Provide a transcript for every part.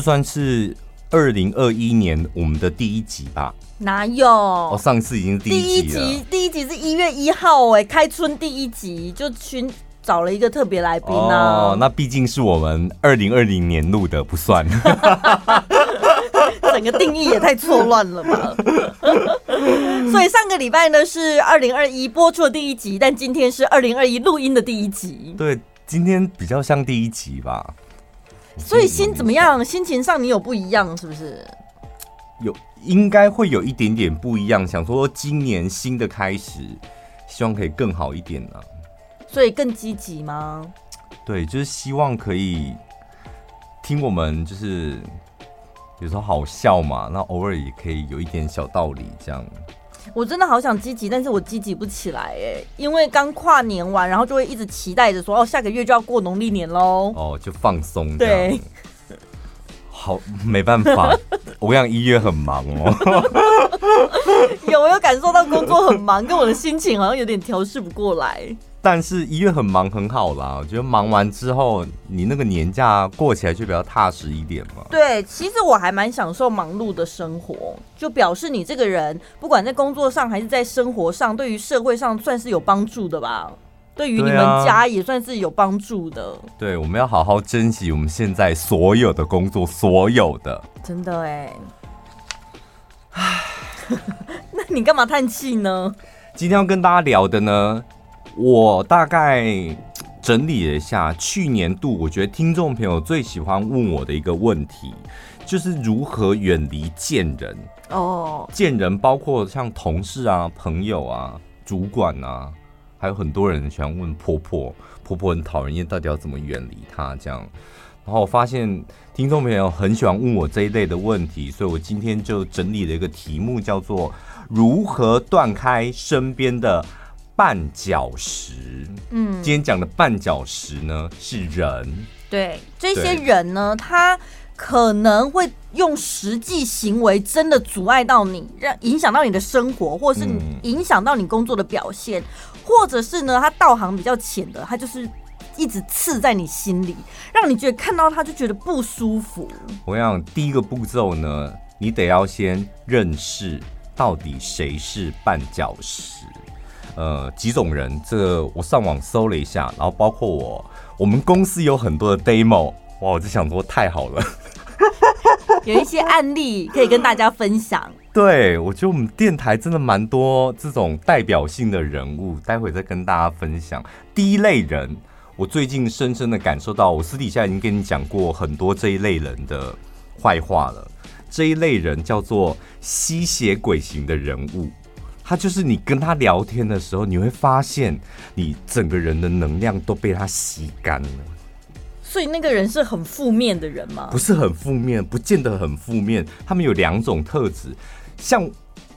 这算是二零二一年我们的第一集吧？哪有？哦，上次已经第一集了。第一集，第一集是一月一号，哎，开春第一集就寻找了一个特别来宾啊。哦，那毕竟是我们二零二零年录的，不算。整个定义也太错乱了吧？所以上个礼拜呢是二零二一播出的第一集，但今天是二零二一录音的第一集。对，今天比较像第一集吧。所以心怎么样？心情上你有不一样是不是？有，应该会有一点点不一样。想说今年新的开始，希望可以更好一点呢、啊。所以更积极吗？对，就是希望可以听我们，就是有时候好笑嘛，那偶尔也可以有一点小道理这样。我真的好想积极，但是我积极不起来哎，因为刚跨年完，然后就会一直期待着说，哦，下个月就要过农历年喽。哦，就放松。对，好，没办法，我讲，一月很忙哦。有没有感受到工作很忙，跟我的心情好像有点调试不过来？但是一月很忙很好啦，我觉得忙完之后，你那个年假过起来就比较踏实一点嘛。对，其实我还蛮享受忙碌的生活，就表示你这个人不管在工作上还是在生活上，对于社会上算是有帮助的吧。对于你们家也算是有帮助的。对，我们要好好珍惜我们现在所有的工作，所有的。真的哎。唉，那你干嘛叹气呢？今天要跟大家聊的呢？我大概整理了一下，去年度我觉得听众朋友最喜欢问我的一个问题，就是如何远离贱人哦。贱人包括像同事啊、朋友啊、主管啊，还有很多人喜欢问婆婆，婆婆很讨人厌，到底要怎么远离她？这样，然后我发现听众朋友很喜欢问我这一类的问题，所以我今天就整理了一个题目，叫做如何断开身边的。绊脚石，嗯，今天讲的绊脚石呢是人，对这些人呢，他可能会用实际行为真的阻碍到你，让影响到你的生活，或是影响到你工作的表现，嗯、或者是呢，他道行比较浅的，他就是一直刺在你心里，让你觉得看到他就觉得不舒服。我想第一个步骤呢，你得要先认识到底谁是绊脚石。呃，几种人，这个我上网搜了一下，然后包括我，我们公司有很多的 demo，哇，我就想说太好了，有一些案例可以跟大家分享。对，我觉得我们电台真的蛮多这种代表性的人物，待会再跟大家分享。第一类人，我最近深深的感受到，我私底下已经跟你讲过很多这一类人的坏话了。这一类人叫做吸血鬼型的人物。他就是你跟他聊天的时候，你会发现你整个人的能量都被他吸干了。所以那个人是很负面的人吗？不是很负面，不见得很负面。他们有两种特质，像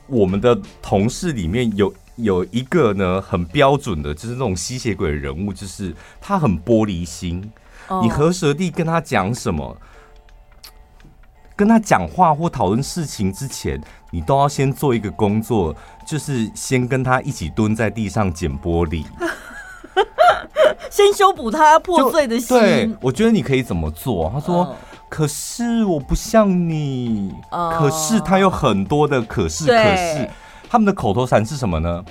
我们的同事里面有有一个呢，很标准的，就是那种吸血鬼的人物，就是他很玻璃心。你和蛇弟跟他讲什么？跟他讲话或讨论事情之前，你都要先做一个工作，就是先跟他一起蹲在地上捡玻璃，先修补他破碎的心。对，我觉得你可以怎么做？他说：“ uh, 可是我不像你，uh, 可是他有很多的可是，可是他们的口头禅是什么呢？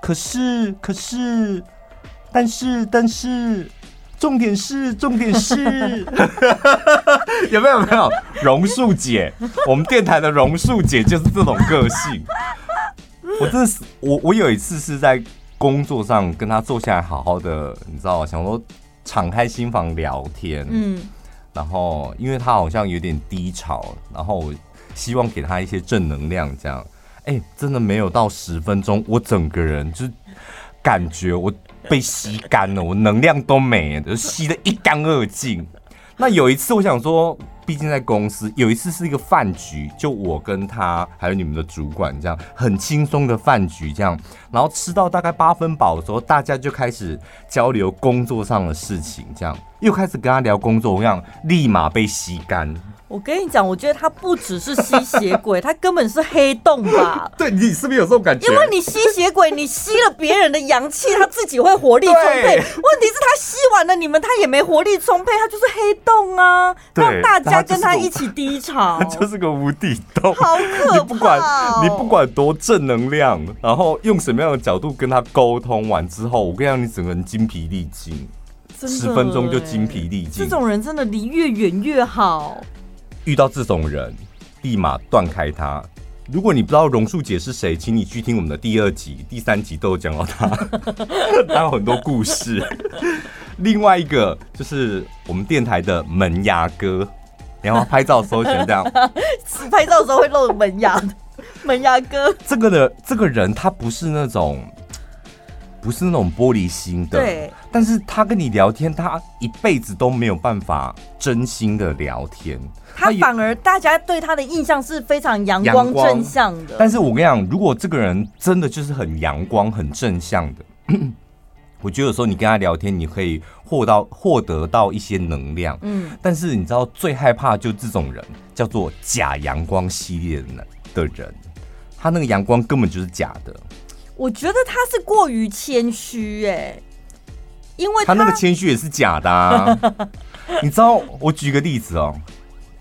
可是，可是，但是，但是。”重点是，重点是，有没有？有没有？榕树姐，我们电台的榕树姐就是这种个性。我真的是，我我有一次是在工作上跟他坐下来好好的，你知道吗？想说敞开心房聊天，嗯，然后因为他好像有点低潮，然后我希望给他一些正能量，这样，哎、欸，真的没有到十分钟，我整个人就感觉我。被吸干了，我能量都没了，就吸得一干二净。那有一次，我想说，毕竟在公司，有一次是一个饭局，就我跟他还有你们的主管这样，很轻松的饭局这样，然后吃到大概八分饱的时候，大家就开始交流工作上的事情，这样又开始跟他聊工作，我想立马被吸干。我跟你讲，我觉得他不只是吸血鬼，他根本是黑洞吧？对，你是不是有这种感觉？因为你吸血鬼，你吸了别人的阳气，他自己会活力充沛。问题是，他吸完了你们，他也没活力充沛，他就是黑洞啊！让大家跟他一起低潮，他就是 个无底洞，好可怕！你不管你不管多正能量，然后用什么样的角度跟他沟通完之后，我跟你讲，你整个人精疲力尽，十分钟就精疲力尽。这种人真的离越远越好。遇到这种人，立马断开他。如果你不知道榕树姐是谁，请你去听我们的第二集、第三集都有讲到他，他有很多故事。另外一个就是我们电台的门牙哥，然后拍照的时候全这样，拍照的时候会露门牙，门牙哥。这个的这个人，他不是那种。不是那种玻璃心的，对。但是他跟你聊天，他一辈子都没有办法真心的聊天。他反而大家对他的印象是非常阳光正向的。但是我跟你讲，如果这个人真的就是很阳光、很正向的，我觉得有时候你跟他聊天，你可以获到获得到一些能量。嗯。但是你知道最害怕就这种人，叫做假阳光系列的的人，他那个阳光根本就是假的。我觉得他是过于谦虚哎，因为他，他那个谦虚也是假的啊。你知道，我举个例子哦，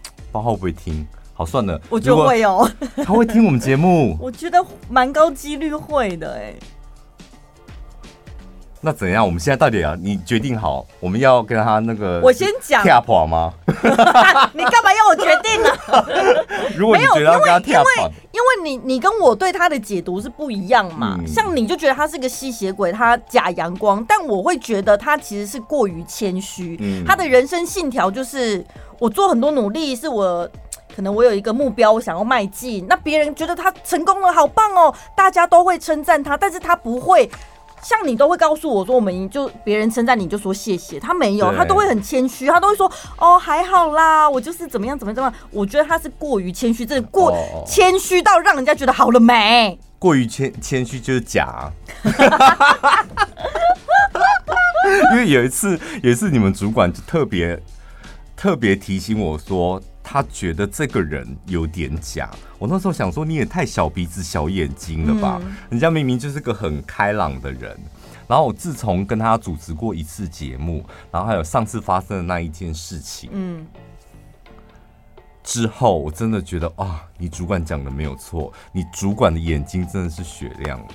不知道会不会听？好，算了，我觉得会哦。他会听我们节目，我觉得蛮高几率会的哎。那怎样？我们现在到底啊？你决定好，我们要跟他那个我先讲跳跑吗？你干嘛要我决定呢？如果你觉得要跟他跳跑，因为因为你你跟我对他的解读是不一样嘛。嗯、像你就觉得他是个吸血鬼，他假阳光，但我会觉得他其实是过于谦虚。嗯、他的人生信条就是我做很多努力，是我 可能我有一个目标，我想要迈进。那别人觉得他成功了，好棒哦，大家都会称赞他，但是他不会。像你都会告诉我说，我们就别人称赞你就说谢谢，他没有，他都会很谦虚，他都会说哦还好啦，我就是怎么样怎么样怎么样。我觉得他是过于谦虚，真的过谦虚到让人家觉得好了没？过于谦谦虚就是假。因为有一次，有一次你们主管就特别特别提醒我说。他觉得这个人有点假，我那时候想说，你也太小鼻子小眼睛了吧？嗯、人家明明就是个很开朗的人。然后我自从跟他主持过一次节目，然后还有上次发生的那一件事情，嗯，之后我真的觉得啊、哦，你主管讲的没有错，你主管的眼睛真的是雪亮的，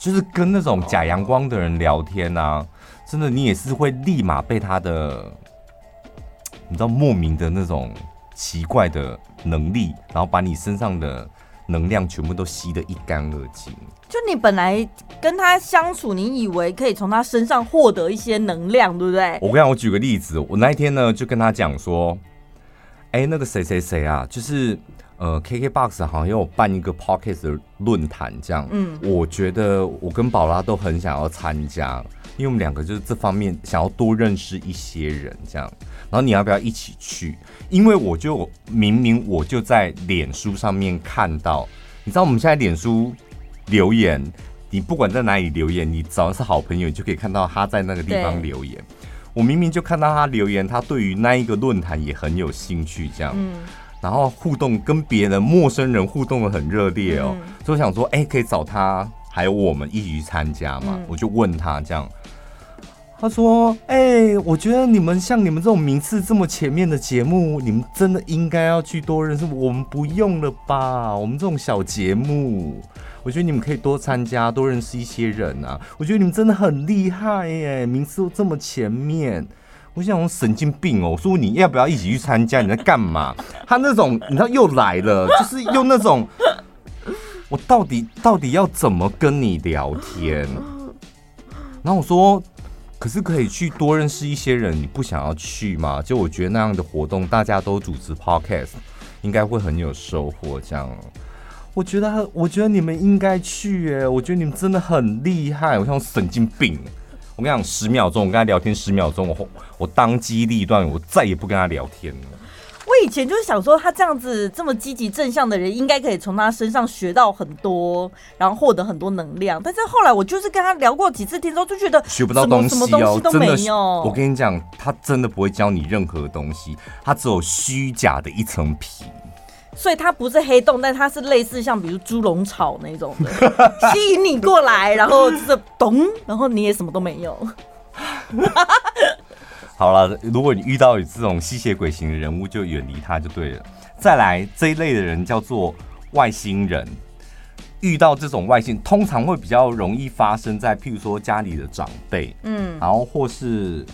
就是跟那种假阳光的人聊天啊，真的你也是会立马被他的，你知道莫名的那种。奇怪的能力，然后把你身上的能量全部都吸得一干二净。就你本来跟他相处，你以为可以从他身上获得一些能量，对不对？我跟你讲，我举个例子，我那一天呢就跟他讲说，哎，那个谁谁谁啊，就是呃，KKBOX 好像有办一个 Pocket 的论坛，这样。嗯，我觉得我跟宝拉都很想要参加，因为我们两个就是这方面想要多认识一些人，这样。然后你要不要一起去？因为我就明明我就在脸书上面看到，你知道我们现在脸书留言，你不管在哪里留言，你只要是好朋友，你就可以看到他在那个地方留言。我明明就看到他留言，他对于那一个论坛也很有兴趣，这样，然后互动跟别人陌生人互动的很热烈哦，所以我想说，哎，可以找他还有我们一起去参加嘛？我就问他这样。他说：“哎、我觉得你们像你们这种名次这么前面的节目，你们真的应该要去多认识。我们不用了吧？我们这种小节目，我觉得你们可以多参加，多认识一些人啊。我觉得你们真的很厉害耶，名次都这么前面。我想我神经病哦！我说你要不要一起去参加？你在干嘛？他那种你知道又来了，就是用那种，我到底到底要怎么跟你聊天？然后我说。”可是可以去多认识一些人，你不想要去吗？就我觉得那样的活动，大家都主持 podcast，应该会很有收获。这样，我觉得，我觉得你们应该去耶。我觉得你们真的很厉害。我像神经病。我跟你讲，十秒钟，我跟他聊天十秒钟，我我当机立断，我再也不跟他聊天了。为以前就是想说，他这样子这么积极正向的人，应该可以从他身上学到很多，然后获得很多能量。但是后来我就是跟他聊过几次天之后，就觉得学不到东西哦，什么东西都没有。我跟你讲，他真的不会教你任何东西，他只有虚假的一层皮。所以它不是黑洞，但它是类似像比如猪笼草那种的，吸引你过来，然后就是咚，然后你也什么都没有。好了，如果你遇到这种吸血鬼型的人物，就远离他就对了。再来这一类的人叫做外星人，遇到这种外星，通常会比较容易发生在譬如说家里的长辈，嗯，然后或是。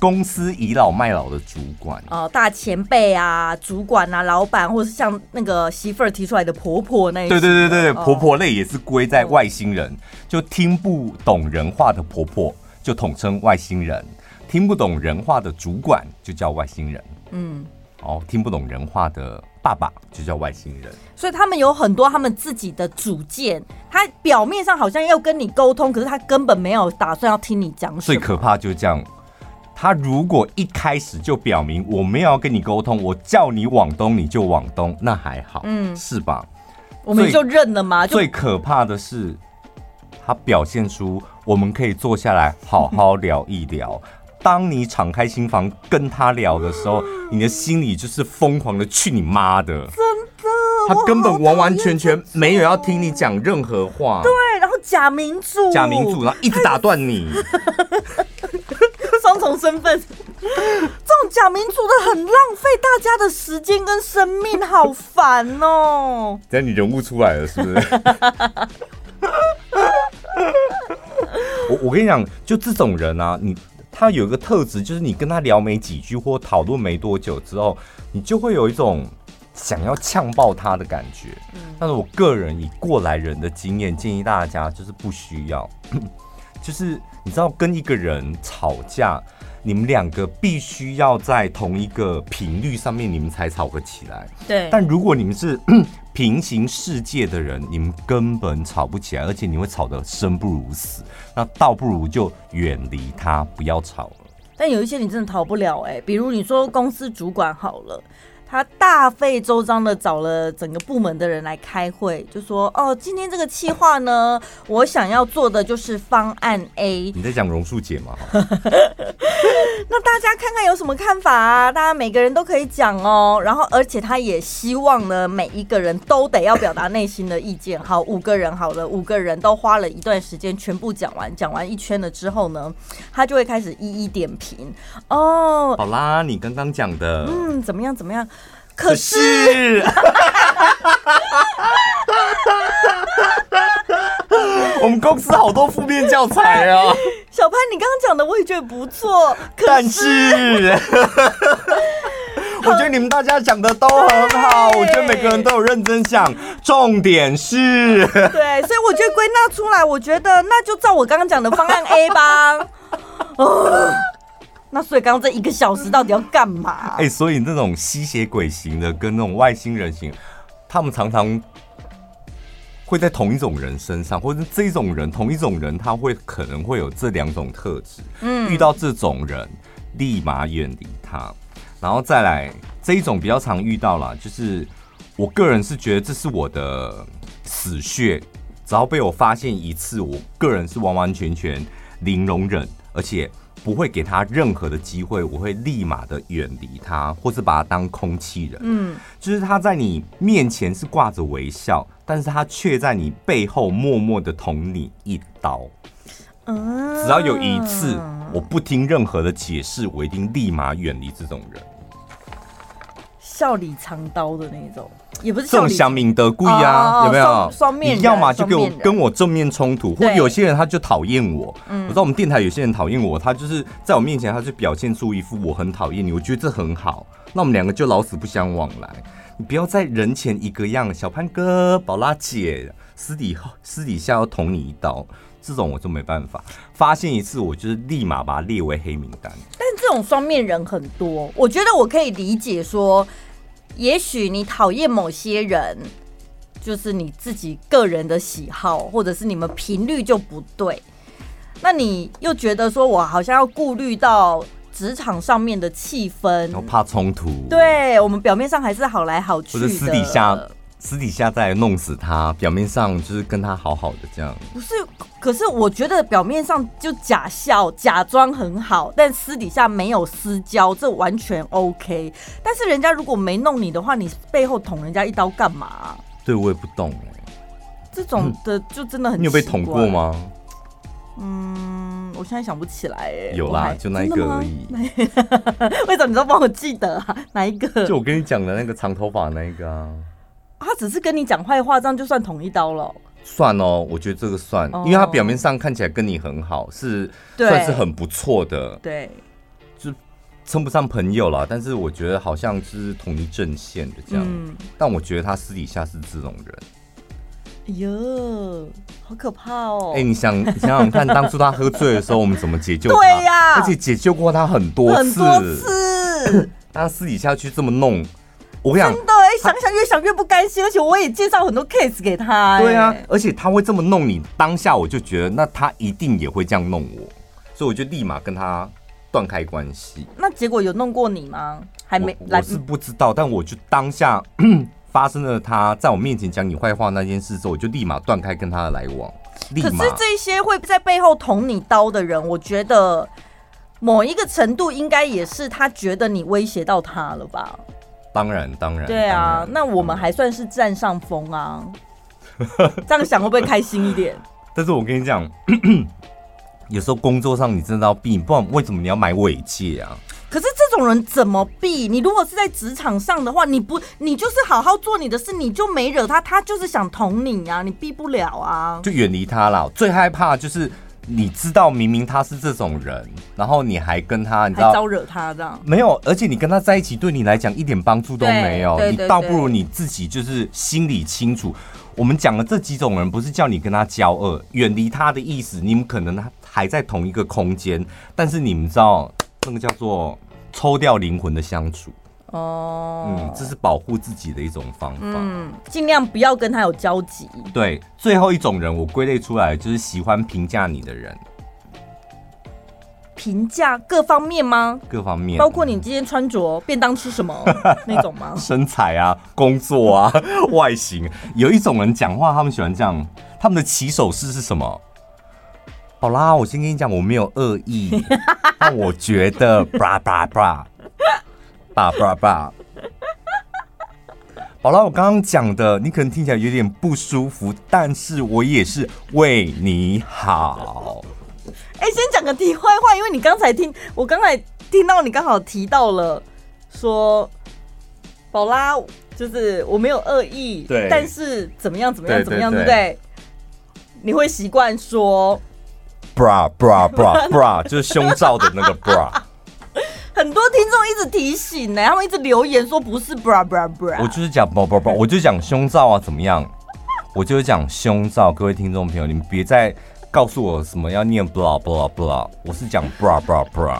公司倚老卖老的主管哦，大前辈啊，主管啊，老板，或是像那个媳妇儿提出来的婆婆那一种，对对对对，婆婆类也是归在外星人，就听不懂人话的婆婆就统称外星人，听不懂人话的主管就叫外星人，嗯，哦，听不懂人话的爸爸就叫外星人，所以他们有很多他们自己的主见，他表面上好像要跟你沟通，可是他根本没有打算要听你讲什么，最可怕就是这样。他如果一开始就表明我没有要跟你沟通，我叫你往东你就往东，那还好，嗯，是吧？我们就认了吗？最可怕的是，他表现出我们可以坐下来好好聊一聊。当你敞开心房跟他聊的时候，你的心里就是疯狂的去你妈的！真的，他根本完完全全没有要听你讲任何话。对，然后假民主，假民主，然后一直打断你。双重身份，这种假民主的很浪费大家的时间跟生命，好烦哦！等下你人物出来了，是不是？我我跟你讲，就这种人啊，你他有一个特质，就是你跟他聊没几句或讨论没多久之后，你就会有一种想要呛爆他的感觉。但是我个人以过来人的经验，建议大家就是不需要。就是你知道，跟一个人吵架，你们两个必须要在同一个频率上面，你们才吵得起来。对。但如果你们是 平行世界的人，你们根本吵不起来，而且你会吵得生不如死。那倒不如就远离他，不要吵了。但有一些你真的逃不了哎、欸，比如你说公司主管好了。他大费周章的找了整个部门的人来开会，就说：“哦，今天这个企划呢，我想要做的就是方案 A。”你在讲榕树姐吗？那大家看看有什么看法啊？大家每个人都可以讲哦。然后，而且他也希望呢，每一个人都得要表达内心的意见。好，五个人好了，五个人都花了一段时间全部讲完，讲完一圈了之后呢，他就会开始一一点评。哦，好啦，你刚刚讲的，嗯，怎么样？怎么样？可是，我们公司好多负面教材啊！小潘，你刚刚讲的我也觉得不错，但是，我觉得你们大家讲的都很好，我觉得每个人都有认真想。重点是，对，所以我觉得归纳出来，我觉得那就照我刚刚讲的方案 A 吧。那所以刚刚这一个小时到底要干嘛？哎、欸，所以那种吸血鬼型的跟那种外星人型，他们常常会在同一种人身上，或者这一种人同一种人，他会可能会有这两种特质。嗯，遇到这种人，立马远离他。然后再来这一种比较常遇到啦，就是我个人是觉得这是我的死穴，只要被我发现一次，我个人是完完全全零容忍，而且。不会给他任何的机会，我会立马的远离他，或是把他当空气人。嗯，就是他在你面前是挂着微笑，但是他却在你背后默默的捅你一刀。嗯，只要有一次我不听任何的解释，我一定立马远离这种人。笑里藏刀的那种。也不是这种想明德贵啊，有没有？双面人，你要么就给我跟我正面冲突，或有些人他就讨厌我。我知道我们电台有些人讨厌我，他就是在我面前，他就表现出一副我很讨厌你，我觉得这很好。那我们两个就老死不相往来。你不要在人前一个样，小潘哥、宝拉姐，私底私底下要捅你一刀，这种我就没办法。发现一次，我就是立马把他列为黑名单。但这种双面人很多，我觉得我可以理解说。也许你讨厌某些人，就是你自己个人的喜好，或者是你们频率就不对。那你又觉得说，我好像要顾虑到职场上面的气氛，我怕冲突。对，我们表面上还是好来好去的，或者私底下私底下再弄死他，表面上就是跟他好好的这样。不是，可是我觉得表面上就假笑、假装很好，但私底下没有私交，这完全 OK。但是人家如果没弄你的话，你背后捅人家一刀干嘛？对，我也不懂。这种的就真的很、嗯……你有被捅过吗？嗯，我现在想不起来哎。有啦，就那一个而已。为什么你都帮我记得啊？哪一个？就我跟你讲的那个长头发那一个啊。他只是跟你讲坏话，这样就算捅一刀了？算哦，我觉得这个算，因为他表面上看起来跟你很好，是算是很不错的。对，就称不上朋友了，但是我觉得好像是同一阵线的这样。嗯，但我觉得他私底下是这种人。哎呦，好可怕哦！哎、欸，你想你想想看，当初他喝醉的时候，我们怎么解救他？对呀、啊，而且解救过他很多次。很多次，他私底下去这么弄，我跟你讲，真的哎，想想越想越不甘心。而且我也介绍很多 case 给他。对啊，而且他会这么弄你，当下我就觉得，那他一定也会这样弄我，所以我就立马跟他断开关系。那结果有弄过你吗？还没来，我是不知道，但我就当下。发生了他在我面前讲你坏话那件事之后，我就立马断开跟他的来往。可是这些会在背后捅你刀的人，我觉得某一个程度应该也是他觉得你威胁到他了吧？当然，当然。对啊，那我们还算是占上风啊。这样想会不会开心一点？但是我跟你讲，有时候工作上你真的要避，不然为什么你要买尾戒啊？可是这种人怎么避？你如果是在职场上的话，你不，你就是好好做你的事，你就没惹他，他就是想捅你啊，你避不了啊，就远离他了。最害怕就是你知道明明他是这种人，然后你还跟他，你知道招惹他这样？没有，而且你跟他在一起，对你来讲一点帮助都没有。你倒不如你自己就是心里清楚。我们讲的这几种人，不是叫你跟他交恶，远离他的意思。你们可能还在同一个空间，但是你们知道。那个叫做抽掉灵魂的相处哦，嗯，这是保护自己的一种方法，嗯，尽量不要跟他有交集。对，最后一种人我归类出来就是喜欢评价你的人，评价各方面吗？各方面，包括你今天穿着、便当吃什么 那种吗？身材啊，工作啊，外形。有一种人讲话，他们喜欢这样，他们的起手式是什么？好啦，我先跟你讲，我没有恶意，但我觉得，bra bra bra，bra bra bra。好啦，我刚刚讲的，你可能听起来有点不舒服，但是我也是为你好。哎、欸，先讲个题外话，因为你刚才听，我刚才听到你刚好提到了说，宝拉就是我没有恶意，对，但是怎么样怎么样怎么样，对，不对？你会习惯说。bra bra bra bra 就是胸罩的那个 bra，很多听众一直提醒呢、欸，他们一直留言说不是 bra bra bra，我就是讲 bra bra bra，我就讲胸罩啊，怎么样？我就是讲胸罩，各位听众朋友，你们别再告诉我什么要念 bra bra bra，我是讲 bra bra bra。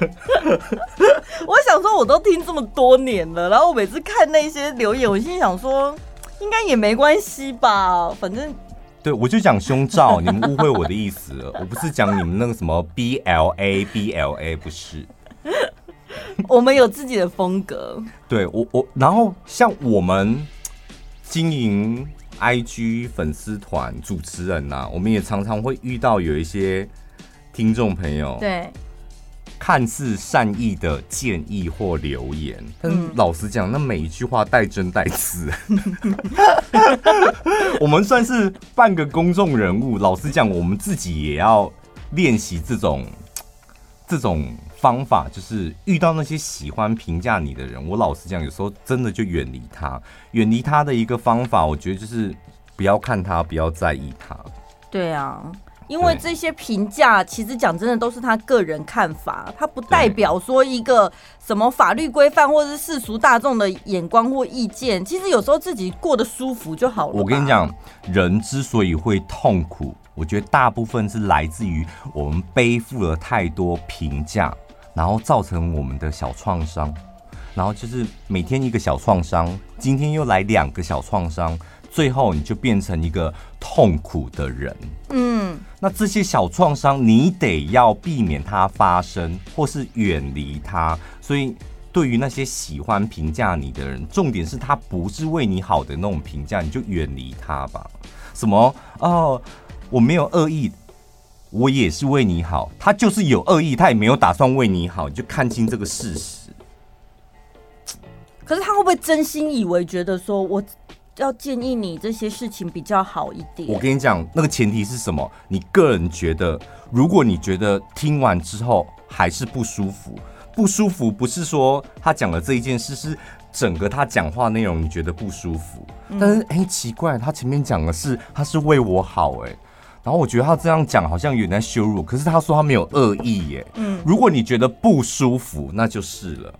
我想说，我都听这么多年了，然后我每次看那些留言，我心想说，应该也没关系吧，反正。对，我就讲胸罩，你们误会我的意思了。我不是讲你们那个什么 B L A B L A，不是。我们有自己的风格。对，我我，然后像我们经营 I G 粉丝团主持人呐、啊，我们也常常会遇到有一些听众朋友。对。看似善意的建议或留言，但老实讲，那每一句话带真带刺。我们算是半个公众人物，老实讲，我们自己也要练习这种这种方法，就是遇到那些喜欢评价你的人，我老实讲，有时候真的就远离他。远离他的一个方法，我觉得就是不要看他，不要在意他。对啊。因为这些评价，其实讲真的都是他个人看法，他不代表说一个什么法律规范或者是世俗大众的眼光或意见。其实有时候自己过得舒服就好了。我跟你讲，人之所以会痛苦，我觉得大部分是来自于我们背负了太多评价，然后造成我们的小创伤，然后就是每天一个小创伤，今天又来两个小创伤。最后你就变成一个痛苦的人。嗯，那这些小创伤你得要避免它发生，或是远离它。所以，对于那些喜欢评价你的人，重点是他不是为你好的那种评价，你就远离他吧。什么哦，我没有恶意。我也是为你好，他就是有恶意，他也没有打算为你好，你就看清这个事实。可是他会不会真心以为觉得说，我要建议你这些事情比较好一点？我跟你讲，那个前提是什么？你个人觉得，如果你觉得听完之后还是不舒服，不舒服不是说他讲的这一件事，是整个他讲话内容你觉得不舒服。嗯、但是哎、欸，奇怪，他前面讲的是他是为我好、欸，哎。然后我觉得他这样讲好像有点在羞辱，可是他说他没有恶意耶。嗯，如果你觉得不舒服，那就是了。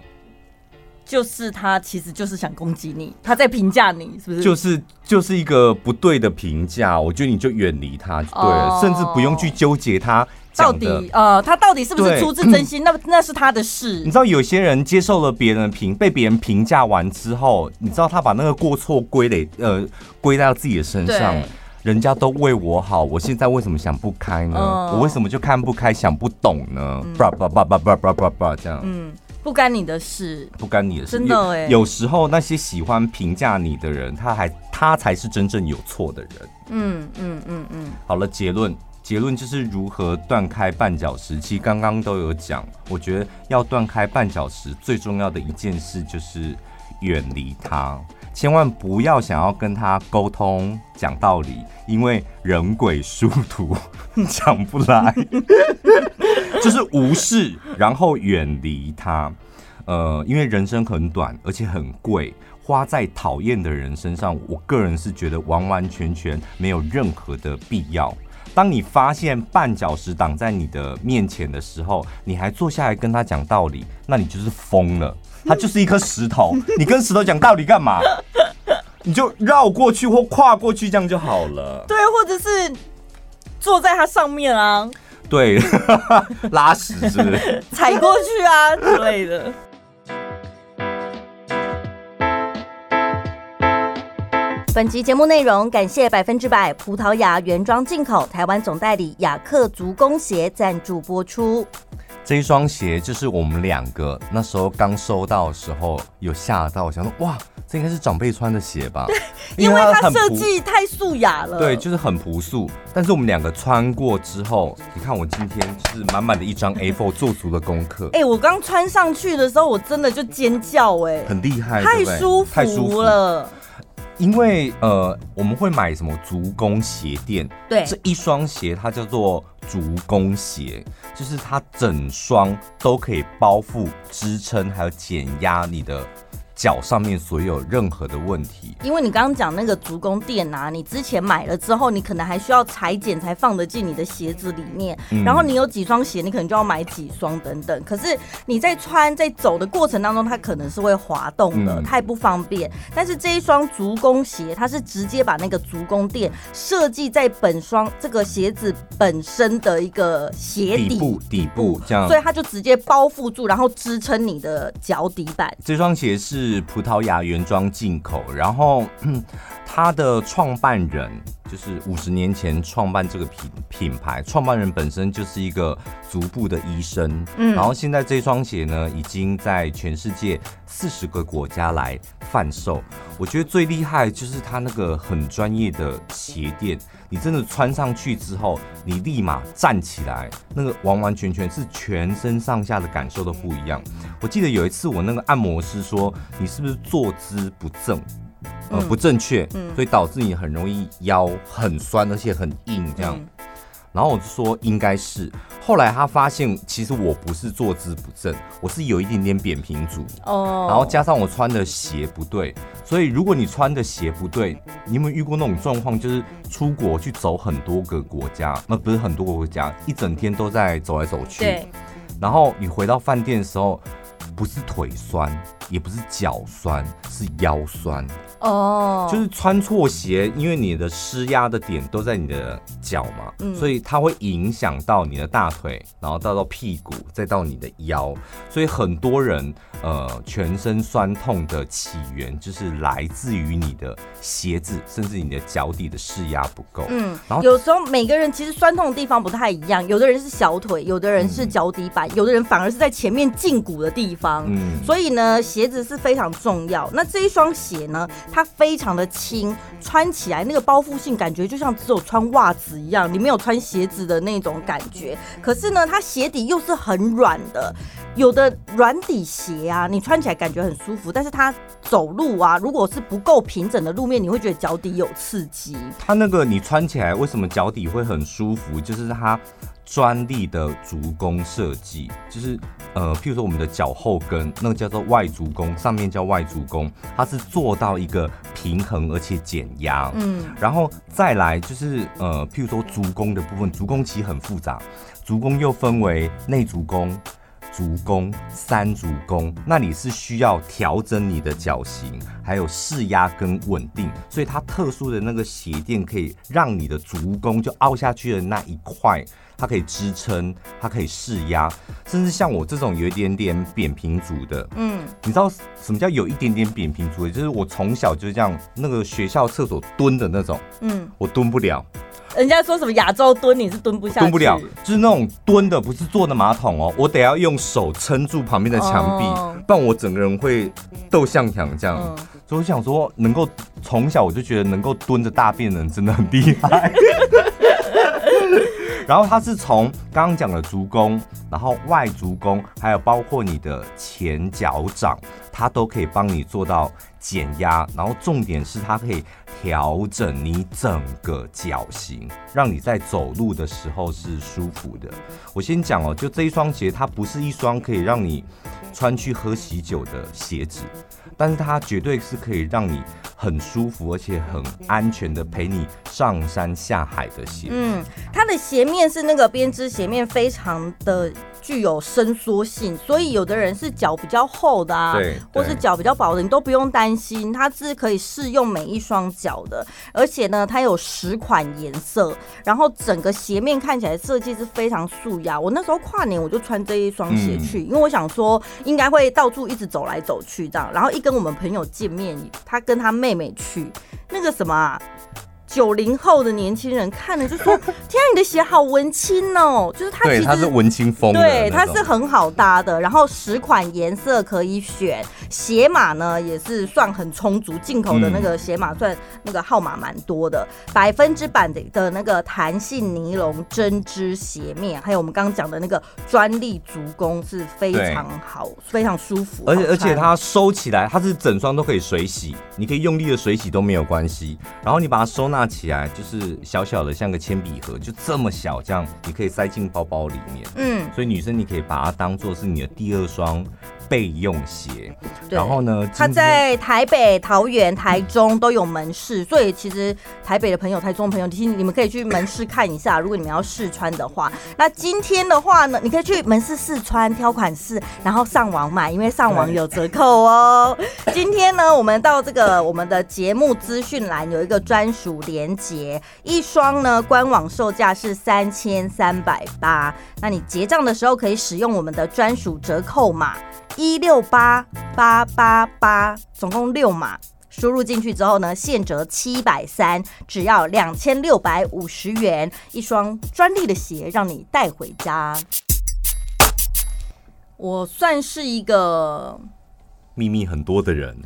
就是他其实就是想攻击你，他在评价你，是不是？就是就是一个不对的评价，我觉得你就远离他就对了，哦、甚至不用去纠结他到底呃，他到底是不是出自真心，那那是他的事。你知道有些人接受了别人的评，被别人评价完之后，你知道他把那个过错归类呃归到自己的身上。人家都为我好，我现在为什么想不开呢？嗯、我为什么就看不开、想不懂呢？叭叭叭叭叭叭叭叭这样。嗯，不干你的事，不干你的事。真的哎，有时候那些喜欢评价你的人，他还他才是真正有错的人。嗯嗯嗯嗯。嗯嗯好了，结论结论就是如何断开绊脚石。其实刚刚都有讲，我觉得要断开绊脚石最重要的一件事就是远离他。千万不要想要跟他沟通讲道理，因为人鬼殊途，讲不来，就是无视，然后远离他。呃，因为人生很短，而且很贵，花在讨厌的人身上，我个人是觉得完完全全没有任何的必要。当你发现绊脚石挡在你的面前的时候，你还坐下来跟他讲道理，那你就是疯了。它就是一颗石头，你跟石头讲道理干嘛？你就绕过去或跨过去，这样就好了。对，或者是坐在它上面啊。对，拉屎是不是？踩过去啊之类的。本集节目内容感谢百分之百葡萄牙原装进口台湾总代理雅克足弓鞋赞助播出。这一双鞋就是我们两个那时候刚收到的时候有吓到，想说哇，这应该是长辈穿的鞋吧？因为它设计太素雅了。对，就是很朴素。但是我们两个穿过之后，你看我今天就是满满的一张 A4 做足了功课。哎、欸，我刚穿上去的时候，我真的就尖叫哎、欸，很厉害，太舒服，太舒服了。因为呃，我们会买什么足弓鞋垫？对，这一双鞋它叫做足弓鞋，就是它整双都可以包覆、支撑，还有减压你的。脚上面所有任何的问题，因为你刚刚讲那个足弓垫啊，你之前买了之后，你可能还需要裁剪才放得进你的鞋子里面，嗯、然后你有几双鞋，你可能就要买几双等等。可是你在穿在走的过程当中，它可能是会滑动的，太不方便。嗯、但是这一双足弓鞋，它是直接把那个足弓垫设计在本双这个鞋子本身的一个鞋底底部，底部这样，所以它就直接包覆住，然后支撑你的脚底板。这双鞋是。是葡萄牙原装进口，然后 他的创办人就是五十年前创办这个品品牌，创办人本身就是一个足部的医生，嗯，然后现在这双鞋呢，已经在全世界四十个国家来贩售。我觉得最厉害就是他那个很专业的鞋垫，你真的穿上去之后，你立马站起来，那个完完全全是全身上下的感受都不一样。我记得有一次我那个按摩师说，你是不是坐姿不正？呃，不正确，嗯，所以导致你很容易腰很酸，而且很硬这样。嗯、然后我就说应该是，后来他发现其实我不是坐姿不正，我是有一点点扁平足哦。然后加上我穿的鞋不对，所以如果你穿的鞋不对，你有没有遇过那种状况？就是出国去走很多个国家，那不是很多个国家，一整天都在走来走去。对。然后你回到饭店的时候。不是腿酸，也不是脚酸，是腰酸。哦，就是穿错鞋，因为你的施压的点都在你的脚嘛，嗯，所以它会影响到你的大腿，然后到到屁股，再到你的腰，所以很多人呃全身酸痛的起源就是来自于你的鞋子，甚至你的脚底的施压不够。嗯，然后有时候每个人其实酸痛的地方不太一样，有的人是小腿，有的人是脚底板，嗯，有的人反而是在前面胫骨的地方。嗯，所以呢，鞋鞋子是非常重要。那这一双鞋呢？它非常的轻，穿起来那个包覆性感觉就像只有穿袜子一样，你没有穿鞋子的那种感觉。可是呢，它鞋底又是很软的，有的软底鞋啊，你穿起来感觉很舒服，但是它走路啊，如果是不够平整的路面，你会觉得脚底有刺激。它那个你穿起来为什么脚底会很舒服？就是它。专利的足弓设计，就是呃，譬如说我们的脚后跟，那个叫做外足弓，上面叫外足弓，它是做到一个平衡而且减压。嗯，然后再来就是呃，譬如说足弓的部分，足弓其实很复杂，足弓又分为内足弓。足弓、三足弓，那你是需要调整你的脚型，还有释压跟稳定，所以它特殊的那个鞋垫可以让你的足弓就凹下去的那一块，它可以支撑，它可以释压，甚至像我这种有一点点扁平足的，嗯，你知道什么叫有一点点扁平足的？就是我从小就是这样，那个学校厕所蹲的那种，嗯，我蹲不了。人家说什么亚洲蹲，你是蹲不下去，蹲不了，就是那种蹲的，不是坐的马桶哦，我得要用手撑住旁边的墙壁，哦、不然我整个人会斗向墙这样。嗯、所以我想说，能够从小我就觉得能够蹲着大便的人真的很厉害。然后它是从刚刚讲的足弓，然后外足弓，还有包括你的前脚掌，它都可以帮你做到减压。然后重点是它可以调整你整个脚型，让你在走路的时候是舒服的。我先讲哦，就这一双鞋，它不是一双可以让你穿去喝喜酒的鞋子，但是它绝对是可以让你很舒服，而且很安全的陪你上山下海的鞋。嗯，它的鞋面是那个编织鞋面，非常的具有伸缩性，所以有的人是脚比较厚的啊，对，或是脚比较薄的，你都不用担心，它是可以适用每一双脚的。而且呢，它有十款颜色，然后整个鞋面看起来设计是非常素雅。我那时候跨年我就穿这一双鞋去，嗯，因为我想说应该会到处一直走来走去这样。然后一跟我们朋友见面，他跟他妹妹去那个什么啊。九零后的年轻人看了就说：“ 天啊，你的鞋好文青哦！”就是它其实它是文青风，对，它是很好搭的。然后十款颜色可以选，鞋码呢也是算很充足，进口的那个鞋码算那个号码蛮多的，百分之百的的那个弹性尼龙针织鞋面，还有我们刚刚讲的那个专利足弓是非常好，非常舒服。而且而且它收起来，它是整双都可以水洗，你可以用力的水洗都没有关系。然后你把它收纳。拿起来就是小小的，像个铅笔盒，就这么小，这样你可以塞进包包里面。嗯，所以女生你可以把它当做是你的第二双备用鞋。然后呢，它在台北、桃园、台中都有门市，所以其实台北的朋友、台中的朋友，其实你们可以去门市看一下。如果你们要试穿的话，那今天的话呢，你可以去门市试穿、挑款式，然后上网买，因为上网有折扣哦。今天呢，我们到这个我们的节目资讯栏有一个专属。连接一双呢，官网售价是三千三百八。那你结账的时候可以使用我们的专属折扣码一六八八八八，总共六码，输入进去之后呢，现折七百三，只要两千六百五十元，一双专利的鞋让你带回家。我算是一个秘密很多的人。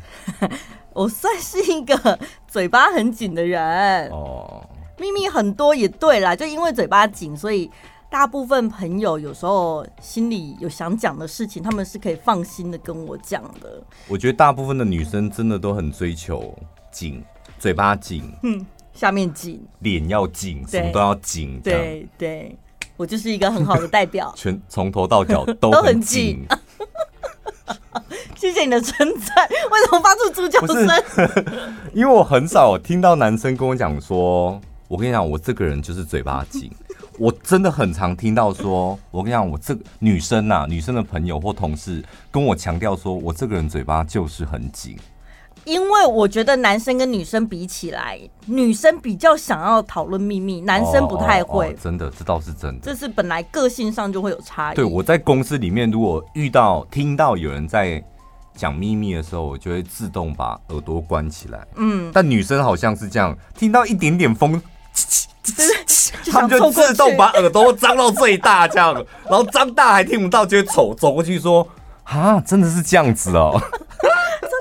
我算是一个嘴巴很紧的人哦，秘密很多也对啦，就因为嘴巴紧，所以大部分朋友有时候心里有想讲的事情，他们是可以放心的跟我讲的。我觉得大部分的女生真的都很追求紧，嘴巴紧，嗯，下面紧，脸要紧，什么都要紧，对对，我就是一个很好的代表，全从头到脚都很紧。谢谢你的称赞。为什么发出猪叫声？因为我很少听到男生跟我讲说，我跟你讲，我这个人就是嘴巴紧。我真的很常听到说，我跟你讲，我这个女生呐、啊，女生的朋友或同事跟我强调说，我这个人嘴巴就是很紧。因为我觉得男生跟女生比起来，女生比较想要讨论秘密，男生不太会。哦哦哦、真的，这倒是真的。这是本来个性上就会有差异。对，我在公司里面，如果遇到听到有人在讲秘密的时候，我就会自动把耳朵关起来。嗯，但女生好像是这样，听到一点点风，他们就自动把耳朵张到最大，这样，然后张大还听不到，就会走走过去说：“啊，真的是这样子哦。”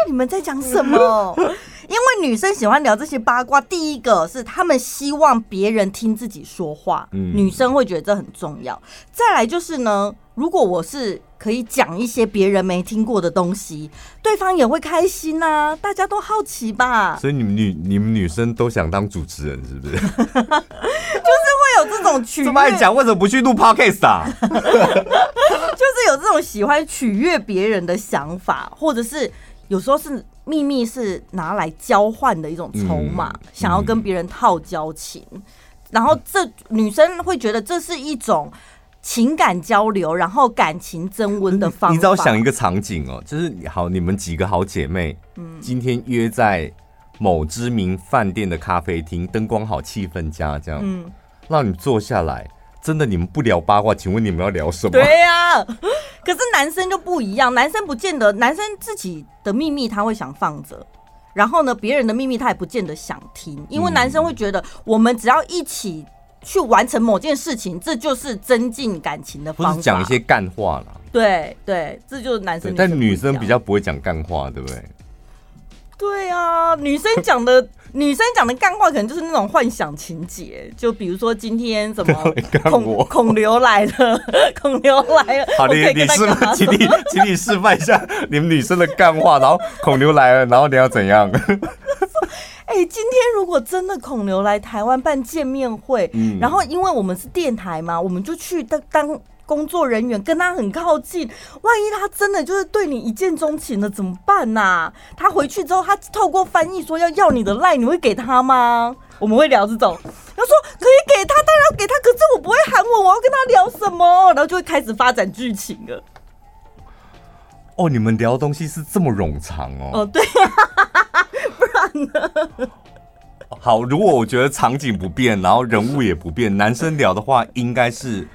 你们在讲什么？因为女生喜欢聊这些八卦，第一个是他们希望别人听自己说话，嗯，女生会觉得这很重要。再来就是呢，如果我是可以讲一些别人没听过的东西，对方也会开心啊，大家都好奇吧。所以你们女你们女生都想当主持人是不是？就是会有这种取悦，这么爱讲，为什么不去录 podcast 啊？就是有这种喜欢取悦别人的想法，或者是。有时候是秘密是拿来交换的一种筹码，嗯、想要跟别人套交情，嗯、然后这女生会觉得这是一种情感交流，然后感情增温的方法。你只要想一个场景哦，就是好，你们几个好姐妹，嗯，今天约在某知名饭店的咖啡厅，灯光好，气氛佳，这样，嗯，让你坐下来。真的，你们不聊八卦，请问你们要聊什么？对呀、啊，可是男生就不一样，男生不见得，男生自己的秘密他会想放着，然后呢，别人的秘密他也不见得想听，因为男生会觉得，我们只要一起去完成某件事情，这就是增进感情的方法。不是讲一些干话啦。对对，这就是男生，但女生比较不会讲干话，对不对？对啊，女生讲的女生讲的干话可能就是那种幻想情节，就比如说今天什么 孔孔刘来了，孔刘来了。好，你你示范，请你请你示范一下你们女生的干话，然后孔刘来了，然后你要怎样？哎、欸，今天如果真的孔刘来台湾办见面会，嗯、然后因为我们是电台嘛，我们就去当当。工作人员跟他很靠近，万一他真的就是对你一见钟情了怎么办呐、啊？他回去之后，他透过翻译说要要你的赖，你会给他吗？我们会聊这种。他说可以给他，当然要给他，可是我不会喊我，我要跟他聊什么？然后就会开始发展剧情了。哦，你们聊的东西是这么冗长哦。哦，对呀，不然呢？好，如果我觉得场景不变，然后人物也不变，男生聊的话应该是。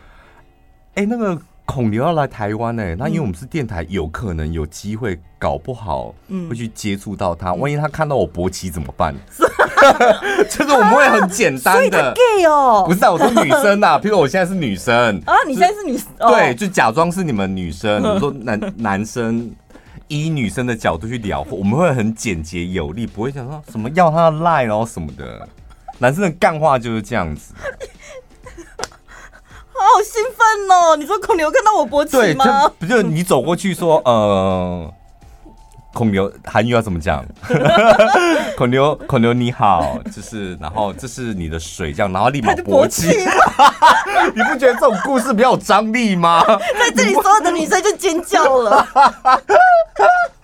哎、欸，那个孔刘要来台湾哎、欸，那因为我们是电台，有可能有机会，搞不好会去接触到他。万一他看到我勃起怎么办？就 是我们会很简单的 gay 哦，不是啊，我说女生啊，譬如我现在是女生啊，你现在是女生，对，就假装是你们女生。我说男男生以女生的角度去聊，我们会很简洁有力，不会想说什么要他的赖然后什么的。男生的干话就是这样子。好兴奋哦！你说孔刘看到我勃起吗？不就你走过去说，呃，孔刘韩语要怎么讲？孔刘，孔刘你好，就是然后这是你的水，这样然后立马勃起。你不觉得这种故事比较有张力吗？在这里所有的女生就尖叫了。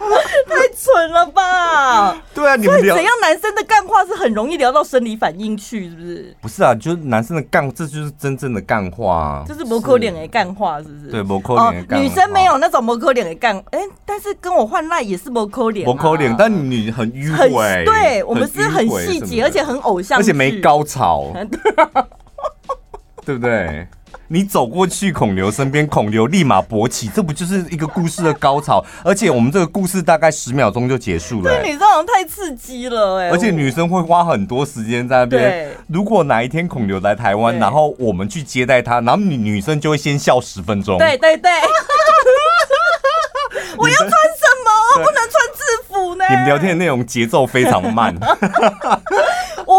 太蠢了吧！对啊，你们聊怎样？男生的干话是很容易聊到生理反应去，是不是？不是啊，就是男生的干，这就是真正的干话，就是摩口脸的干话，是不是？对，摩口脸的干话。女生没有那种摩口脸的干，哎，但是跟我换赖也是摩口脸，摩口脸，但你很迂回，对我们是很细节，而且很偶像，而且没高潮，对不对？你走过去孔刘身边，孔刘立马勃起，这不就是一个故事的高潮？而且我们这个故事大概十秒钟就结束了、欸。对，女生好像太刺激了哎、欸！而且女生会花很多时间在那边。对如果哪一天孔刘来台湾，然后我们去接待他，然后女女生就会先笑十分钟。对对对。我要穿什么？不能穿制服呢？你们聊天的内容节奏非常慢。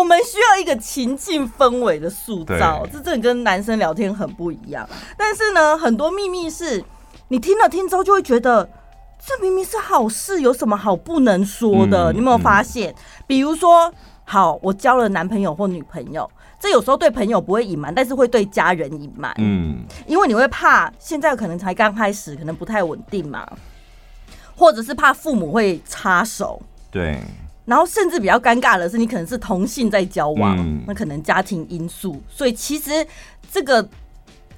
我们需要一个情境氛围的塑造，这真的跟男生聊天很不一样。但是呢，很多秘密是你听了听之后就会觉得，这明明是好事，有什么好不能说的？嗯、你有没有发现？嗯、比如说，好，我交了男朋友或女朋友，这有时候对朋友不会隐瞒，但是会对家人隐瞒。嗯，因为你会怕现在可能才刚开始，可能不太稳定嘛，或者是怕父母会插手。对。然后甚至比较尴尬的是，你可能是同性在交往，嗯、那可能家庭因素，所以其实这个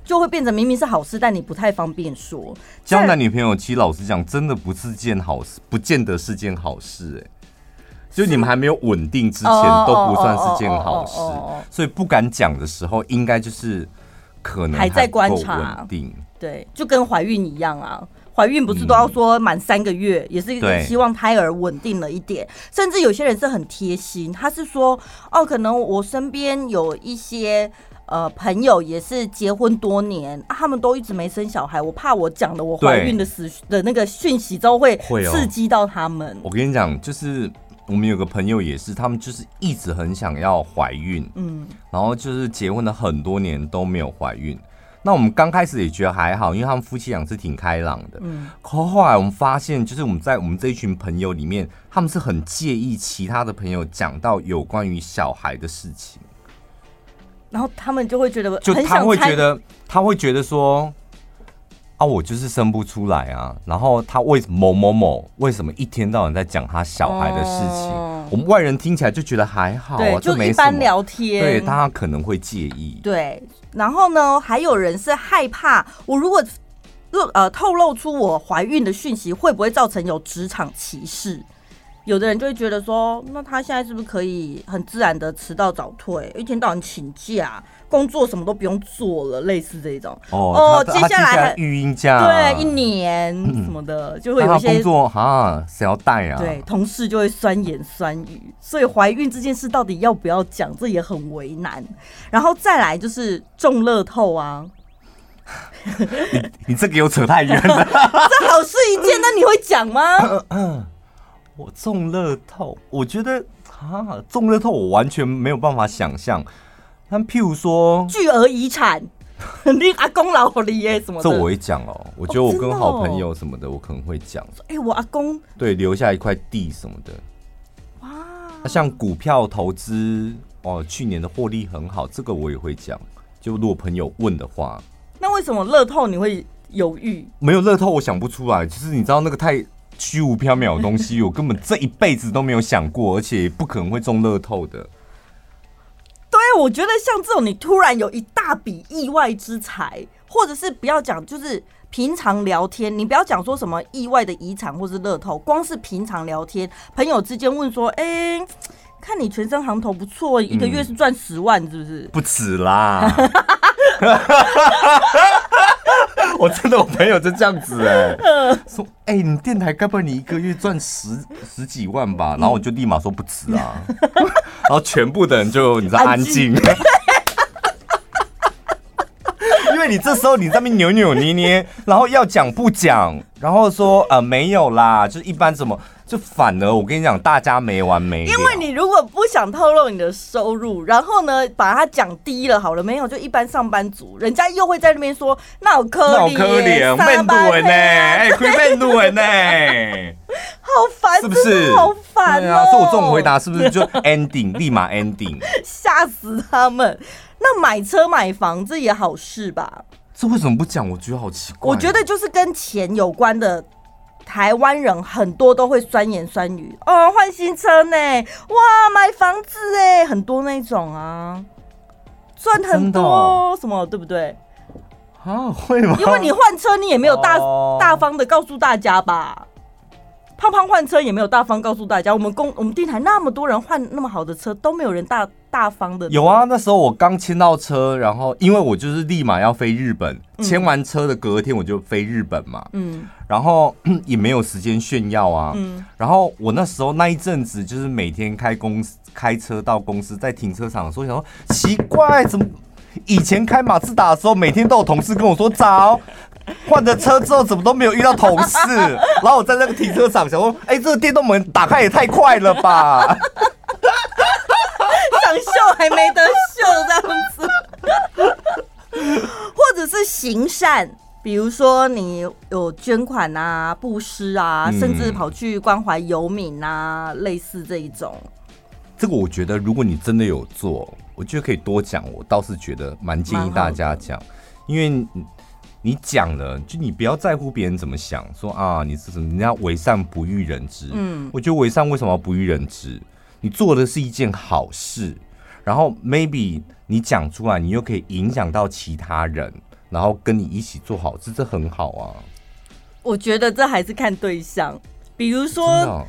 就会变成明明是好事，但你不太方便说。交男女朋友，其实老实讲，真的不是件好事，不见得是件好事、欸。哎，就你们还没有稳定之前，都不算是件好事，所以不敢讲的时候，应该就是可能还在观察。稳定，对，就跟怀孕一样啊。怀孕不是都要说满三个月，嗯、也是希望胎儿稳定了一点。甚至有些人是很贴心，他是说哦，可能我身边有一些呃朋友也是结婚多年，啊，他们都一直没生小孩，我怕我讲的我怀孕的死的那个讯息之后会刺激到他们。我跟你讲，就是我们有个朋友也是，他们就是一直很想要怀孕，嗯，然后就是结婚了很多年都没有怀孕。那我们刚开始也觉得还好，因为他们夫妻俩是挺开朗的。嗯，可后来我们发现，就是我们在我们这一群朋友里面，他们是很介意其他的朋友讲到有关于小孩的事情，然后他们就会觉得，就他会觉得，他会觉得说，啊，我就是生不出来啊，然后他为某某某为什么一天到晚在讲他小孩的事情？哦，我们外人听起来就觉得还好啊，就一般聊天，对，他可能会介意，对。然后呢，还有人是害怕我如果露呃透露出我怀孕的讯息，会不会造成有职场歧视？有的人就会觉得说，那他现在是不是可以很自然的迟到早退，一天到晚请假，工作什么都不用做了，类似这种。哦，哦接下来育婴假，对，一年什么的，嗯、就会有一些工作哈，谁要带啊？对，同事就会酸言酸语，所以怀孕这件事到底要不要讲，这也很为难。然后再来就是中乐透啊，你你这给我扯太远了，这好事一件，那你会讲吗？我中乐透，我觉得啊，中乐透我完全没有办法想象。但譬如说巨额遗产，你阿公老李耶什么的，这我会讲哦。我觉得我跟好朋友什么的，我可能会讲。哎，我阿公对留下一块地什么的，哇！像股票投资哦，去年的获利很好，这个我也会讲。就如果朋友问的话，那为什么乐透你会犹豫？没有乐透，我想不出来。就是你知道那个太。虚无缥缈的东西，我根本这一辈子都没有想过，而且不可能会中乐透的。我觉得像这种你突然有一大笔意外之财，或者是不要讲，就是平常聊天，你不要讲说什么意外的遗产或是乐透，光是平常聊天，朋友之间问说，哎、看你全身行头不错，一个月是赚十万，是不是？不止啦。我真的，我朋友就这样子。哎、欸，说哎、欸，你电台该不会你一个月赚十十几万吧？然后我就立马说不止啊，然后全部的人就你知道安静，因为你这时候你在那边扭扭捏捏，然后要讲不讲，然后说呃没有啦，就是一般怎么。就反而我跟你讲，大家没完没了。因为你如果不想透露你的收入，然后呢，把它讲低了，好了，没有就一般上班族，人家又会在那边说，那我可怜，可怜，面度人呢，哎，亏面度人呢，好烦，是不是？好烦哦！所以我这种回答是不是就 ending，立马 ending，吓死他们。那买车买房这也好事吧？这为什么不讲？我觉得好奇怪。我觉得就是跟钱有关的。台湾人很多都会酸言酸语哦，换新车呢，哇，买房子哎，很多那种啊，赚很多、哦、什么，对不对？啊，会吗？因为你换车，你也没有大、哦、大方的告诉大家吧。胖胖换车也没有大方告诉大家，我们公我们电台那么多人换那么好的车，都没有人大大方的。有啊，那时候我刚签到车，然后因为我就是立马要飞日本，签、嗯、完车的隔天我就飞日本嘛。嗯，然后也没有时间炫耀啊。嗯，然后我那时候那一阵子就是每天开公司开车到公司，在停车场的时候想说奇怪，怎么以前开马自达的时候，每天都有同事跟我说早。换了车之后，怎么都没有遇到同事？然后我在那个停车场想说：“哎、欸，这个电动门打开也太快了吧！” 想秀还没得秀，这样子。或者是行善，比如说你有捐款啊、布施啊，甚至跑去关怀游民啊，类似这一种。这个我觉得，如果你真的有做，我觉得可以多讲。我倒是觉得蛮建议大家讲，因为。你讲了，就你不要在乎别人怎么想，说啊，你是什么？人家为善不欲人知。嗯，我觉得为善为什么要不欲人知？你做的是一件好事，然后 maybe 你讲出来，你又可以影响到其他人，然后跟你一起做好事，这很好啊。我觉得这还是看对象，比如说。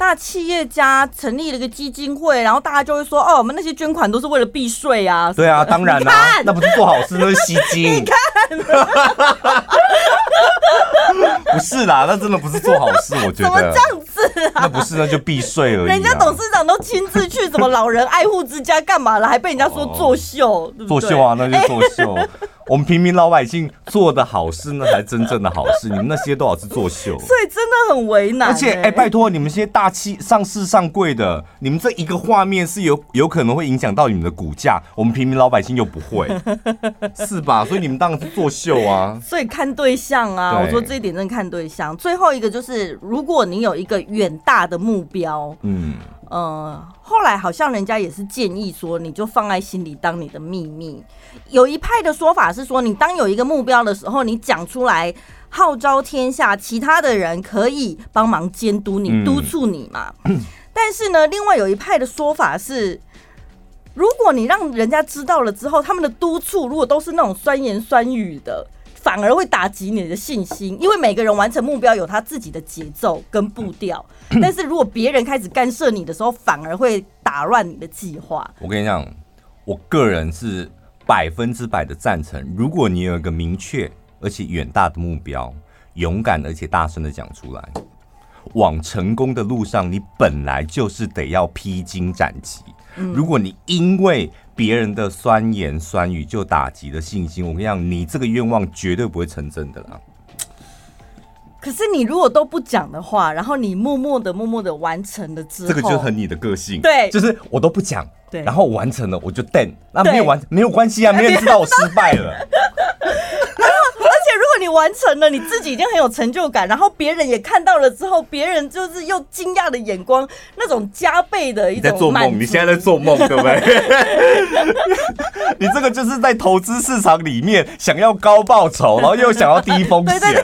大企业家成立了一个基金会，然后大家就会说：“哦，我们那些捐款都是为了避税啊。”对啊，当然啦、啊，那不是做好事，那是吸金。你看，哈哈哈不是啦，那真的不是做好事，我觉得。这样子啊？那不是，那就避税而已、啊。人家董事长都亲自去什么老人爱护之家干嘛了，还被人家说作秀，哦、对对作秀啊，那就作秀。欸 我们平民老百姓做的好事，那才是真正的好事。你们那些多少是作秀，所以真的很为难、欸。而且，哎、欸，拜托你们这些大企上市上柜的，你们这一个画面是有有可能会影响到你们的股价。我们平民老百姓又不会，是吧？所以你们当然是作秀啊。所以看对象啊，我说这一点真的看对象。最后一个就是，如果你有一个远大的目标，嗯。呃，后来好像人家也是建议说，你就放在心里当你的秘密。有一派的说法是说，你当有一个目标的时候，你讲出来号召天下，其他的人可以帮忙监督你、督促你嘛。但是呢，另外有一派的说法是，如果你让人家知道了之后，他们的督促如果都是那种酸言酸语的。反而会打击你的信心，因为每个人完成目标有他自己的节奏跟步调。但是如果别人开始干涉你的时候，反而会打乱你的计划。我跟你讲，我个人是百分之百的赞成。如果你有一个明确而且远大的目标，勇敢而且大声的讲出来，往成功的路上，你本来就是得要披荆斩棘。如果你因为别人的酸言酸语就打击了信心，我跟你讲，你这个愿望绝对不会成真的啦。可是你如果都不讲的话，然后你默默的、默默的完成了之后，这个就很你的个性。对，就是我都不讲，对，然后完成了我就等，那没有完没有关系啊，没人知道我失败了。你完成了，你自己已经很有成就感，然后别人也看到了之后，别人就是用惊讶的眼光，那种加倍的一种。你在做梦？你现在在做梦，对不对？你这个就是在投资市场里面想要高报酬，然后又想要低风险。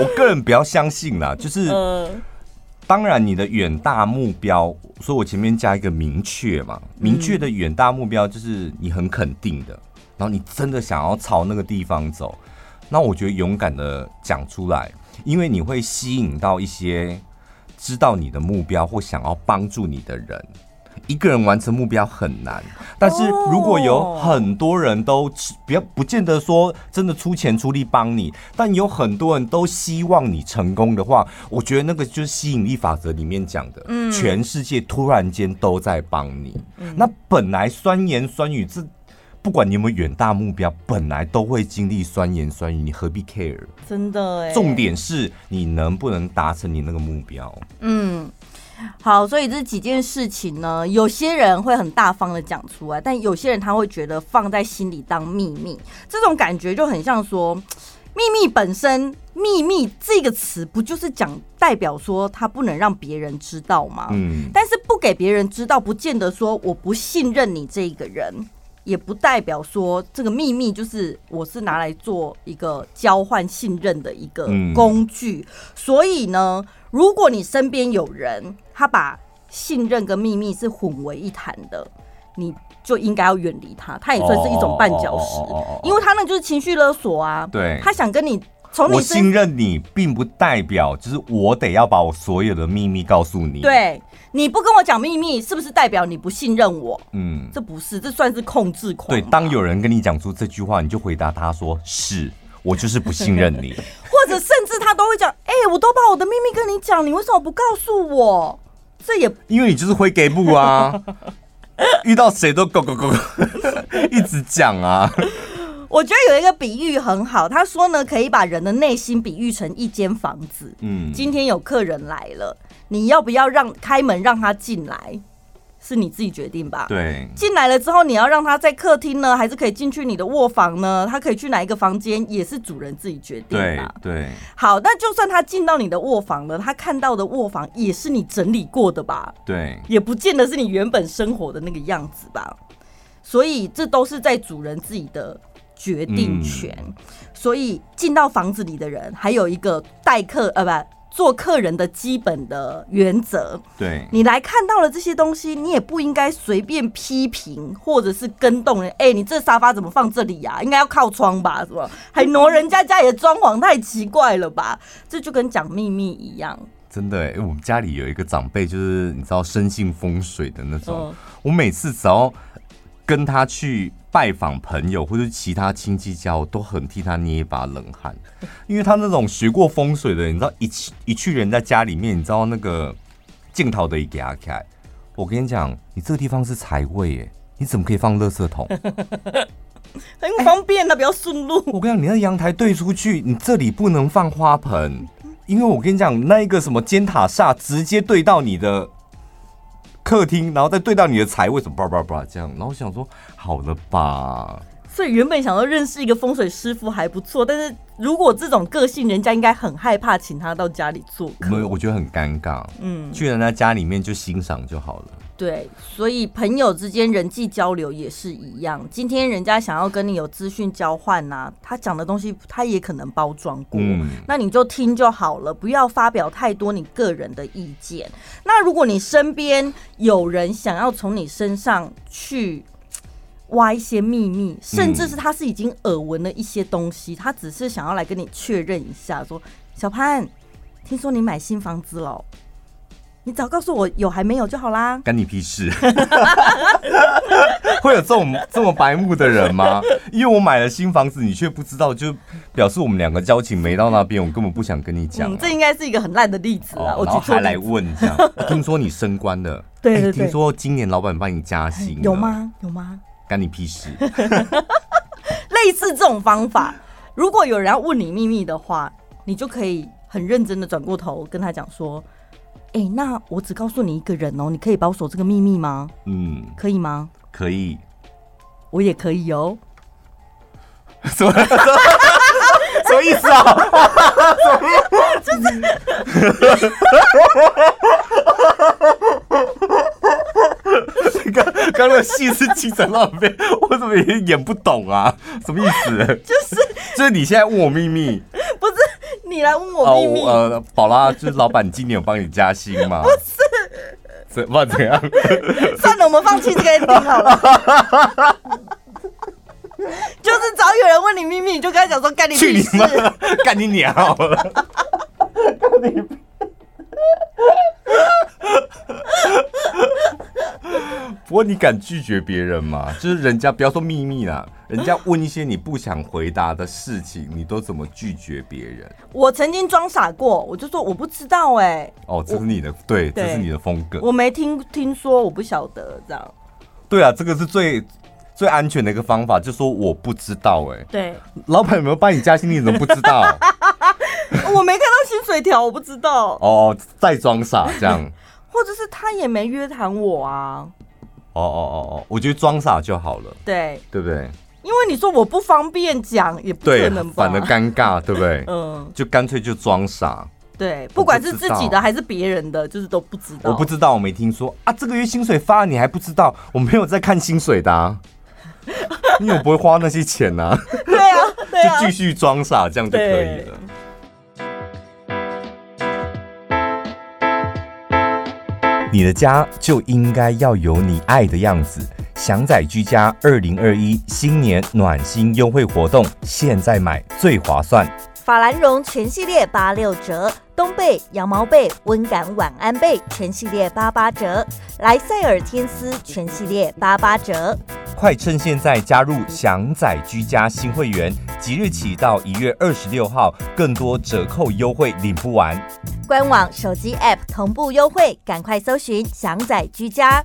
我个人比较相信啦，就是，当然你的远大目标，所以我前面加一个明确嘛，明确的远大目标就是你很肯定的。然后你真的想要朝那个地方走，那我觉得勇敢的讲出来，因为你会吸引到一些知道你的目标或想要帮助你的人。一个人完成目标很难，但是如果有很多人都不要不见得说真的出钱出力帮你，但有很多人都希望你成功的话，我觉得那个就是吸引力法则里面讲的，嗯，全世界突然间都在帮你。那本来酸言酸语这。不管你有没有远大目标，本来都会经历酸言酸语，你何必 care？真的哎。重点是你能不能达成你那个目标？嗯，好，所以这几件事情呢，有些人会很大方的讲出来，但有些人他会觉得放在心里当秘密，这种感觉就很像说，秘密本身，秘密这个词不就是讲代表说他不能让别人知道吗？嗯，但是不给别人知道，不见得说我不信任你这一个人。也不代表说这个秘密就是我是拿来做一个交换信任的一个工具，所以呢，如果你身边有人他把信任跟秘密是混为一谈的，你就应该要远离他，他也算是一种绊脚石，因为他那就是情绪勒索啊，对，他想跟你。从我信任你，并不代表就是我得要把我所有的秘密告诉你。对，你不跟我讲秘密，是不是代表你不信任我？嗯，这不是，这算是控制狂。对，当有人跟你讲出这句话，你就回答他说：“是我就是不信任你。”或者甚至他都会讲：“哎、欸，我都把我的秘密跟你讲，你为什么不告诉我？”这也 因为你就是会给不啊，遇到谁都咕咕咕一直讲啊。我觉得有一个比喻很好，他说呢，可以把人的内心比喻成一间房子。嗯，今天有客人来了，你要不要让开门让他进来？是你自己决定吧。对，进来了之后，你要让他在客厅呢，还是可以进去你的卧房呢？他可以去哪一个房间，也是主人自己决定吧。对，对。好，那就算他进到你的卧房了，他看到的卧房也是你整理过的吧？对，也不见得是你原本生活的那个样子吧。所以这都是在主人自己的。决定权。嗯、所以进到房子里的人，还有一个待客呃不做客人的基本的原则。对，你来看到了这些东西，你也不应该随便批评或者是跟动人。哎、欸，你这沙发怎么放这里呀、啊？应该要靠窗吧？是吧？还挪人家家里的装潢，太奇怪了吧？这就跟讲秘密一样。真的，哎，我们家里有一个长辈，就是你知道深信风水的那种。嗯、我每次只要跟他去拜访朋友或者其他亲戚家，我都很替他捏一把冷汗，因为他那种学过风水的，你知道一去一去人家家里面，你知道那个镜头的一给他开，我跟你讲，你这个地方是财位，哎，你怎么可以放垃圾桶？很方便的，比较顺路。我跟你讲，你那阳台对出去，你这里不能放花盆。因为我跟你讲，那一个什么尖塔煞直接对到你的客厅，然后再对到你的财位，什么叭叭叭这样，然后我想说，好了吧。所以原本想要认识一个风水师傅还不错，但是如果这种个性，人家应该很害怕请他到家里做客。没有，我觉得很尴尬。嗯，去人家家里面就欣赏就好了。对，所以朋友之间人际交流也是一样。今天人家想要跟你有资讯交换呐、啊，他讲的东西他也可能包装过，嗯、那你就听就好了，不要发表太多你个人的意见。那如果你身边有人想要从你身上去。挖一些秘密，甚至是他是已经耳闻了一些东西，嗯、他只是想要来跟你确认一下，说小潘，听说你买新房子了，你只要告诉我有还没有就好啦。干你屁事！会有这种这么白目的人吗？因为我买了新房子，你却不知道，就表示我们两个交情没到那边，我根本不想跟你讲、啊嗯。这应该是一个很烂的例子啊！哦、然后还来问这样，听说你升官了，对对对，听说今年老板帮你加薪，有吗？有吗？干你屁事！类似这种方法，如果有人要问你秘密的话，你就可以很认真的转过头跟他讲说：“哎、欸，那我只告诉你一个人哦，你可以保守这个秘密吗？”嗯，可以吗？可以，我也可以哦。什么？什么意思啊？什么意思？刚刚那个戏是精神浪费，我怎么也演不懂啊？什么意思？就是就是你现在问我秘密，你来问我秘密。哦、呃，宝拉，就是老板今年有帮你加薪吗？不是，怎么怎样？算了，我们放弃这个 ending 好了。就是只要有人问你秘密，你就跟他讲说干你去你妈，干你娘好了，干你。不过你敢拒绝别人吗？就是人家不要说秘密啦，人家问一些你不想回答的事情，你都怎么拒绝别人？我曾经装傻过，我就说我不知道哎、欸。哦，这是你的我对，这是你的风格。我没听听说，我不晓得这样。对啊，这个是最最安全的一个方法，就说我不知道哎、欸。对，老板有没有帮你加薪？你怎么不知道？我没看到薪水条，我不知道。哦，再装傻这样，或者是他也没约谈我啊。哦哦哦哦，我觉得装傻就好了。对，对不对？因为你说我不方便讲，也不可能吧，反而尴尬，对不对？嗯，就干脆就装傻。对，不管是自己的还是别人的，就是都不知道。我不知道，我没听说啊。这个月薪水发了，你还不知道？我没有在看薪水的啊，因为我不会花那些钱呐。对啊，对啊，就继续装傻，这样就可以了。你的家就应该要有你爱的样子。祥仔居家二零二一新年暖心优惠活动，现在买最划算。法兰绒全系列八六折，冬被、羊毛被、温感晚安被全系列八八折，莱赛尔天丝全系列八八折。快趁现在加入祥仔居家新会员，即日起到一月二十六号，更多折扣优惠领不完。官网、手机 App 同步优惠，赶快搜寻祥仔居家。